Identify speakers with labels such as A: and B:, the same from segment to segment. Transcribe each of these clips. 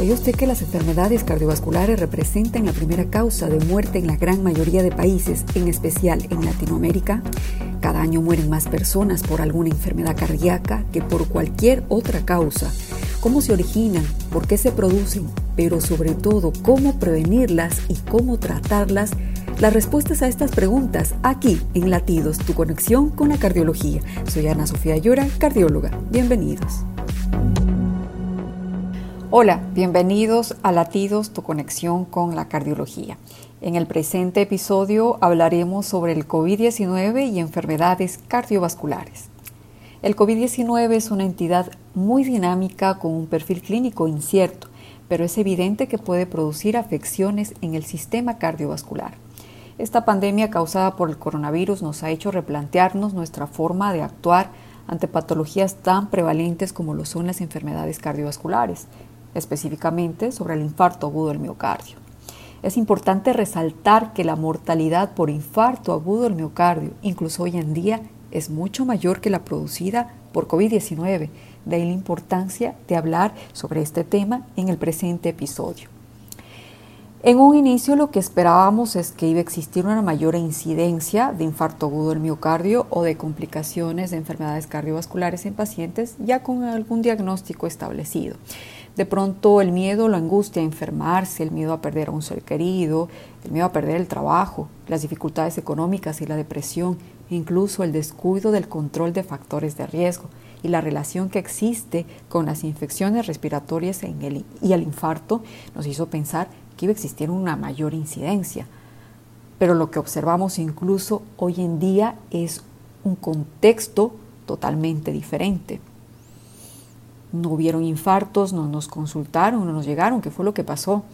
A: ¿Sabía usted que las enfermedades cardiovasculares representan la primera causa de muerte en la gran mayoría de países, en especial en Latinoamérica? Cada año mueren más personas por alguna enfermedad cardíaca que por cualquier otra causa. ¿Cómo se originan? ¿Por qué se producen? Pero sobre todo, ¿cómo prevenirlas y cómo tratarlas? Las respuestas a estas preguntas aquí en Latidos, tu conexión con la cardiología. Soy Ana Sofía Llora, cardióloga. Bienvenidos. Hola, bienvenidos a Latidos, tu conexión con la cardiología. En el presente episodio hablaremos sobre el COVID-19 y enfermedades cardiovasculares. El COVID-19 es una entidad muy dinámica con un perfil clínico incierto, pero es evidente que puede producir afecciones en el sistema cardiovascular. Esta pandemia causada por el coronavirus nos ha hecho replantearnos nuestra forma de actuar ante patologías tan prevalentes como lo son las enfermedades cardiovasculares, específicamente sobre el infarto agudo del miocardio. Es importante resaltar que la mortalidad por infarto agudo del miocardio, incluso hoy en día, es mucho mayor que la producida por COVID-19. De ahí la importancia de hablar sobre este tema en el presente episodio. En un inicio lo que esperábamos es que iba a existir una mayor incidencia de infarto agudo del miocardio o de complicaciones de enfermedades cardiovasculares en pacientes ya con algún diagnóstico establecido. De pronto el miedo, la angustia a enfermarse, el miedo a perder a un ser querido, el miedo a perder el trabajo, las dificultades económicas y la depresión, incluso el descuido del control de factores de riesgo y la relación que existe con las infecciones respiratorias en el, y el infarto nos hizo pensar que iba a existir una mayor incidencia. Pero lo que observamos incluso hoy en día es un contexto totalmente diferente no hubieron infartos, no nos consultaron, no nos llegaron, ¿qué fue lo que pasó?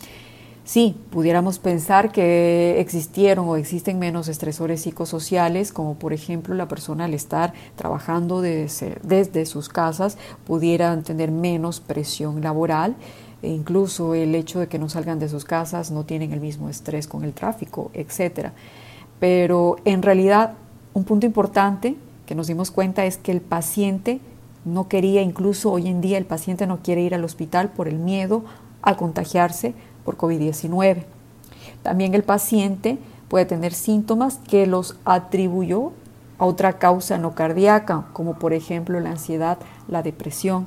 A: Sí, pudiéramos pensar que existieron o existen menos estresores psicosociales, como por ejemplo la persona al estar trabajando desde, desde sus casas pudieran tener menos presión laboral, e incluso el hecho de que no salgan de sus casas no tienen el mismo estrés con el tráfico, etc. Pero en realidad un punto importante que nos dimos cuenta es que el paciente no quería, incluso hoy en día el paciente no quiere ir al hospital por el miedo a contagiarse por COVID-19. También el paciente puede tener síntomas que los atribuyó a otra causa no cardíaca, como por ejemplo la ansiedad, la depresión.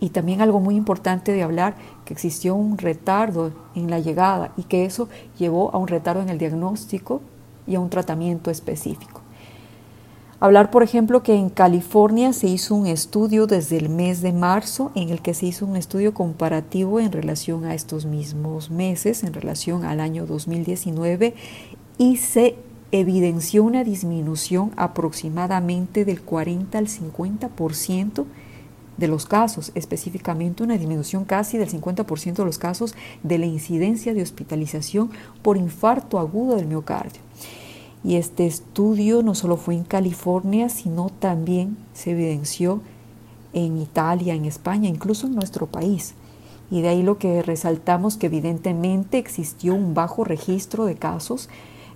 A: Y también algo muy importante de hablar, que existió un retardo en la llegada y que eso llevó a un retardo en el diagnóstico y a un tratamiento específico. Hablar, por ejemplo, que en California se hizo un estudio desde el mes de marzo en el que se hizo un estudio comparativo en relación a estos mismos meses, en relación al año 2019, y se evidenció una disminución aproximadamente del 40 al 50% de los casos, específicamente una disminución casi del 50% de los casos de la incidencia de hospitalización por infarto agudo del miocardio. Y este estudio no solo fue en California, sino también se evidenció en Italia, en España, incluso en nuestro país. Y de ahí lo que resaltamos que evidentemente existió un bajo registro de casos,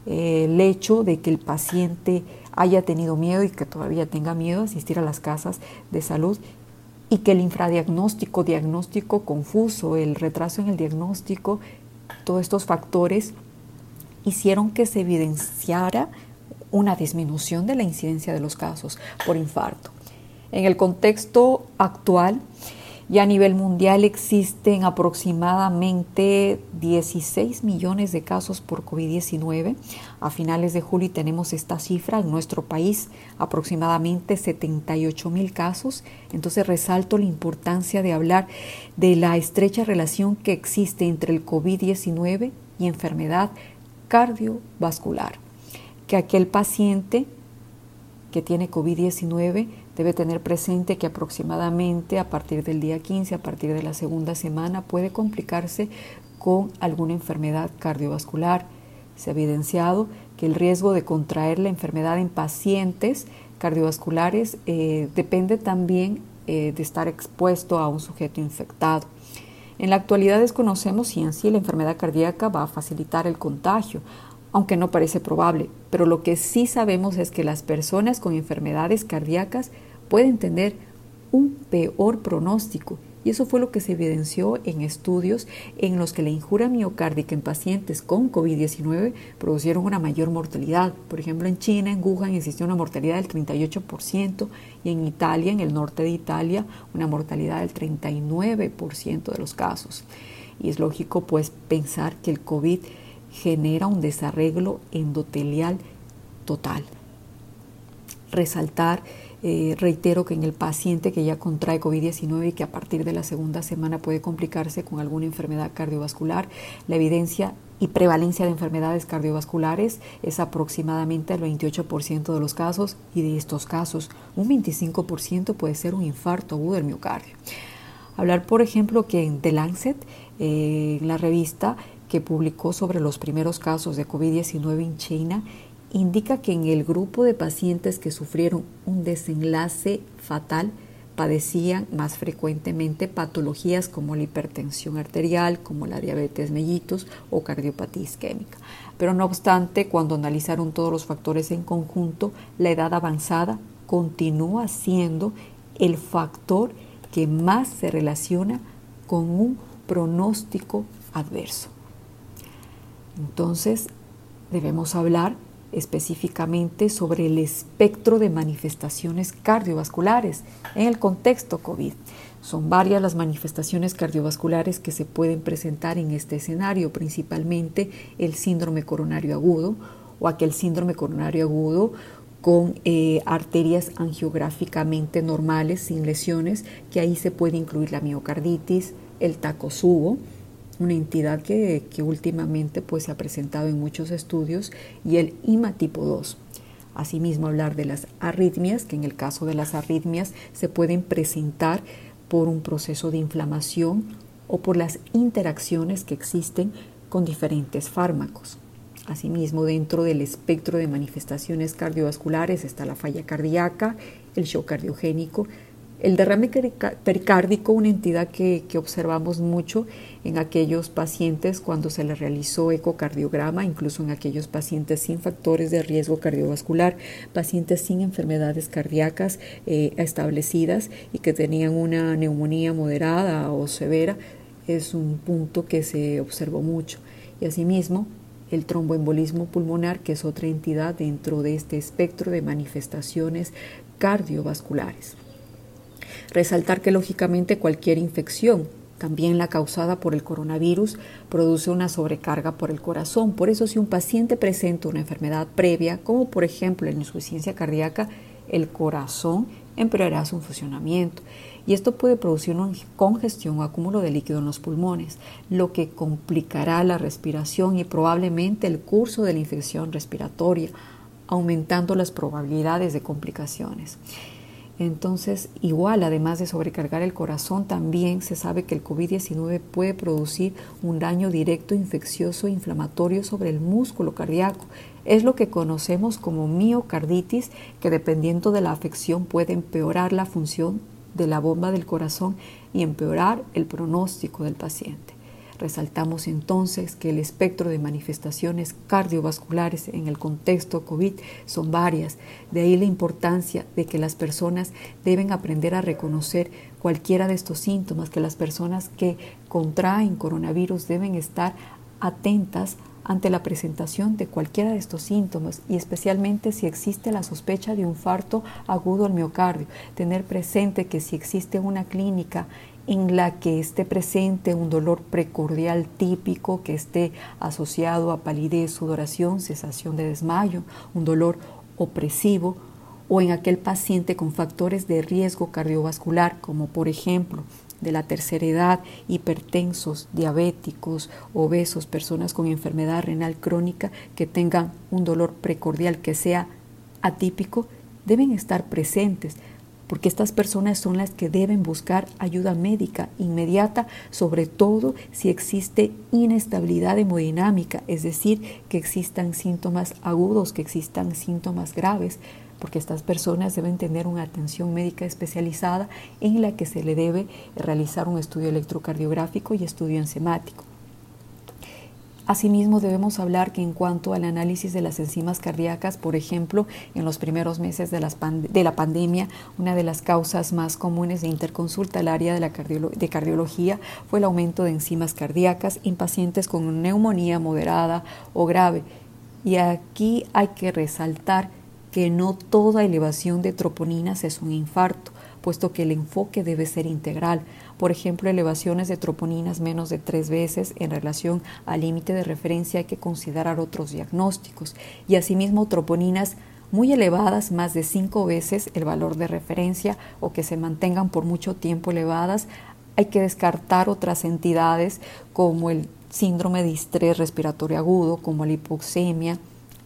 A: eh, el hecho de que el paciente haya tenido miedo y que todavía tenga miedo a asistir a las casas de salud y que el infradiagnóstico, diagnóstico confuso, el retraso en el diagnóstico, todos estos factores hicieron que se evidenciara una disminución de la incidencia de los casos por infarto. En el contexto actual, ya a nivel mundial existen aproximadamente 16 millones de casos por COVID-19. A finales de julio tenemos esta cifra en nuestro país, aproximadamente 78 mil casos. Entonces resalto la importancia de hablar de la estrecha relación que existe entre el COVID-19 y enfermedad cardiovascular, que aquel paciente que tiene COVID-19 debe tener presente que aproximadamente a partir del día 15, a partir de la segunda semana, puede complicarse con alguna enfermedad cardiovascular. Se ha evidenciado que el riesgo de contraer la enfermedad en pacientes cardiovasculares eh, depende también eh, de estar expuesto a un sujeto infectado. En la actualidad desconocemos si en sí la enfermedad cardíaca va a facilitar el contagio, aunque no parece probable, pero lo que sí sabemos es que las personas con enfermedades cardíacas pueden tener un peor pronóstico Y eso fue lo que se evidenció en estudios en los que la injura miocárdica en pacientes con COVID-19 producieron una mayor mortalidad. Por ejemplo, en China, en Wuhan, existió una mortalidad del 38% y en Italia, en el norte de Italia, una mortalidad del 39% de los casos. Y es lógico pues pensar que el COVID genera un desarreglo endotelial total. Resaltar eh, reitero que en el paciente que ya contrae COVID-19 y que a partir de la segunda semana puede complicarse con alguna enfermedad cardiovascular, la evidencia y prevalencia de enfermedades cardiovasculares es aproximadamente el 28% de los casos y de estos casos un 25% puede ser un infarto agudo del miocardio. Hablar, por ejemplo, que en The Lancet, eh, la revista que publicó sobre los primeros casos de COVID-19 en China, indica que en el grupo de pacientes que sufrieron un desenlace fatal padecían más frecuentemente patologías como la hipertensión arterial, como la diabetes mellitus o cardiopatía isquémica. Pero no obstante, cuando analizaron todos los factores en conjunto, la edad avanzada continúa siendo el factor que más se relaciona con un pronóstico adverso. Entonces, debemos hablar específicamente sobre el espectro de manifestaciones cardiovasculares en el contexto COVID. Son varias las manifestaciones cardiovasculares que se pueden presentar en este escenario, principalmente el síndrome coronario agudo o aquel síndrome coronario agudo con eh, arterias angiográficamente normales, sin lesiones, que ahí se puede incluir la miocarditis, el tacosubo, una entidad que, últimamente pues, se ha presentado en muchos estudios, y el IMA tipo 2. Asimismo, hablar de las arritmias, que en el caso de las arritmias se pueden presentar por un proceso de inflamación o por las interacciones que existen con diferentes fármacos. Asimismo, dentro del espectro de manifestaciones cardiovasculares está la falla cardíaca, el shock cardiogénico, el derrame pericárdico, una entidad que, observamos mucho en aquellos pacientes cuando se les realizó ecocardiograma, incluso en aquellos pacientes sin factores de riesgo cardiovascular, pacientes sin enfermedades cardíacas eh, establecidas y que tenían una neumonía moderada o severa, es un punto que se observó mucho. Y asimismo, el tromboembolismo pulmonar, que es otra entidad dentro de este espectro de manifestaciones cardiovasculares. Resaltar que lógicamente cualquier infección, también la causada por el coronavirus, produce una sobrecarga por el corazón. Por eso si un paciente presenta una enfermedad previa, como por ejemplo la insuficiencia cardíaca, el corazón empeorará su funcionamiento y esto puede producir una congestión o acúmulo de líquido en los pulmones, lo que complicará la respiración y probablemente el curso de la infección respiratoria, aumentando las probabilidades de complicaciones. Entonces, igual, además de sobrecargar el corazón, también se sabe que el COVID-19 puede producir un daño directo infeccioso e inflamatorio sobre el músculo cardíaco. Es lo que conocemos como miocarditis, que dependiendo de la afección puede empeorar la función de la bomba del corazón y empeorar el pronóstico del paciente. Resaltamos entonces que el espectro de manifestaciones cardiovasculares en el contexto COVID son varias, de ahí la importancia de que las personas deben aprender a reconocer cualquiera de estos síntomas, que las personas que contraen coronavirus deben estar atentas ante la presentación de cualquiera de estos síntomas y especialmente si existe la sospecha de un infarto agudo al miocardio, tener presente que si existe una clínica en la que esté presente un dolor precordial típico que esté asociado a palidez, sudoración, cesación de desmayo, un dolor opresivo, o en aquel paciente con factores de riesgo cardiovascular, como por ejemplo de la tercera edad, hipertensos, diabéticos, obesos, personas con enfermedad renal crónica que tengan un dolor precordial que sea atípico, deben estar presentes porque estas personas son las que deben buscar ayuda médica inmediata, sobre todo si existe inestabilidad hemodinámica, es decir, que existan síntomas agudos, que existan síntomas graves, porque estas personas deben tener una atención médica especializada en la que se le debe realizar un estudio electrocardiográfico y estudio enzimático. Asimismo, debemos hablar que en cuanto al análisis de las enzimas cardíacas, por ejemplo, en los primeros meses de, la pandemia, una de las causas más comunes de interconsulta al área de, la cardiología fue el aumento de enzimas cardíacas en pacientes con neumonía moderada o grave. Y aquí hay que resaltar que no toda elevación de troponinas es un infarto puesto que el enfoque debe ser integral. Por ejemplo, elevaciones de troponinas menos de tres veces en relación al límite de referencia hay que considerar otros diagnósticos y asimismo troponinas muy elevadas, más de cinco veces el valor de referencia o que se mantengan por mucho tiempo elevadas, hay que descartar otras entidades como el síndrome de estrés respiratorio agudo, como la hipoxemia,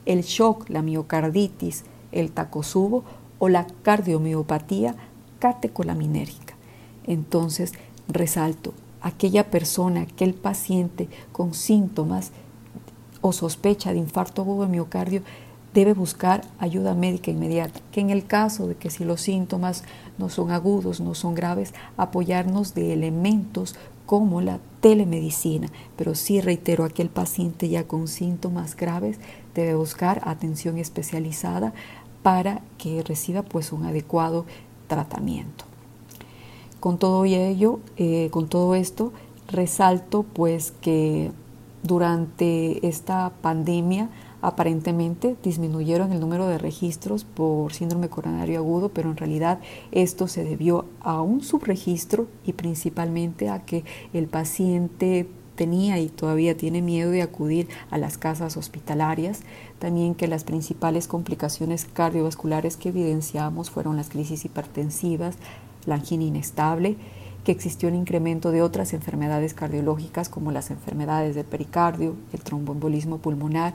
A: el shock, la miocarditis, el tacosubo o la cardiomiopatía catecolaminérgica. Entonces, resalto, aquella persona, aquel paciente con síntomas o sospecha de infarto agudo de miocardio debe buscar ayuda médica inmediata, que en el caso de que si los síntomas no son agudos, no son graves, apoyarnos de elementos como la telemedicina, pero sí reitero, aquel paciente ya con síntomas graves debe buscar atención especializada para que reciba pues un adecuado tratamiento. Con todo ello, eh, con todo esto, resalto pues que durante esta pandemia aparentemente disminuyeron el número de registros por síndrome coronario agudo, pero en realidad esto se debió a un subregistro y principalmente a que el paciente tenía y todavía tiene miedo de acudir a las casas hospitalarias. También que las principales complicaciones cardiovasculares que evidenciamos fueron las crisis hipertensivas, la angina inestable, que existió un incremento de otras enfermedades cardiológicas como las enfermedades del pericardio, el tromboembolismo pulmonar.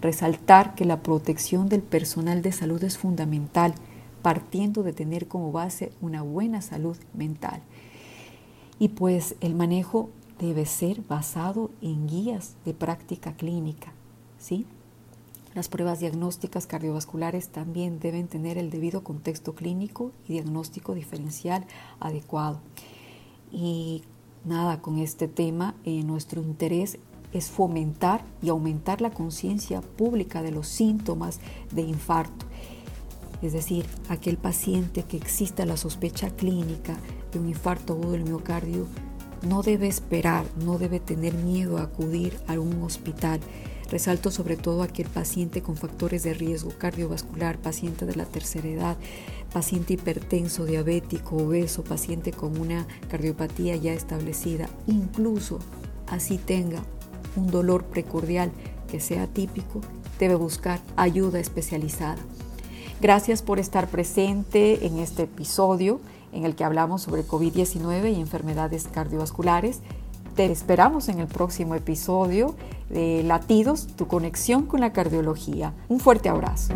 A: Resaltar que la protección del personal de salud es fundamental, partiendo de tener como base una buena salud mental. Y pues el manejo debe ser basado en guías de práctica clínica, ¿sí? Las pruebas diagnósticas cardiovasculares también deben tener el debido contexto clínico y diagnóstico diferencial adecuado. Y nada, con este tema, eh, nuestro interés es fomentar y aumentar la conciencia pública de los síntomas de infarto. Es decir, aquel paciente que exista la sospecha clínica de un infarto agudo del miocardio no debe esperar, no debe tener miedo a acudir a un hospital. Resalto sobre todo aquel paciente con factores de riesgo cardiovascular, paciente de la tercera edad, paciente hipertenso, diabético, obeso, paciente con una cardiopatía ya establecida, incluso así tenga un dolor precordial que sea típico, debe buscar ayuda especializada. Gracias por estar presente en este episodio en el que hablamos sobre COVID-19 y enfermedades cardiovasculares. Te esperamos en el próximo episodio de Latidos, tu conexión con la cardiología. Un fuerte abrazo.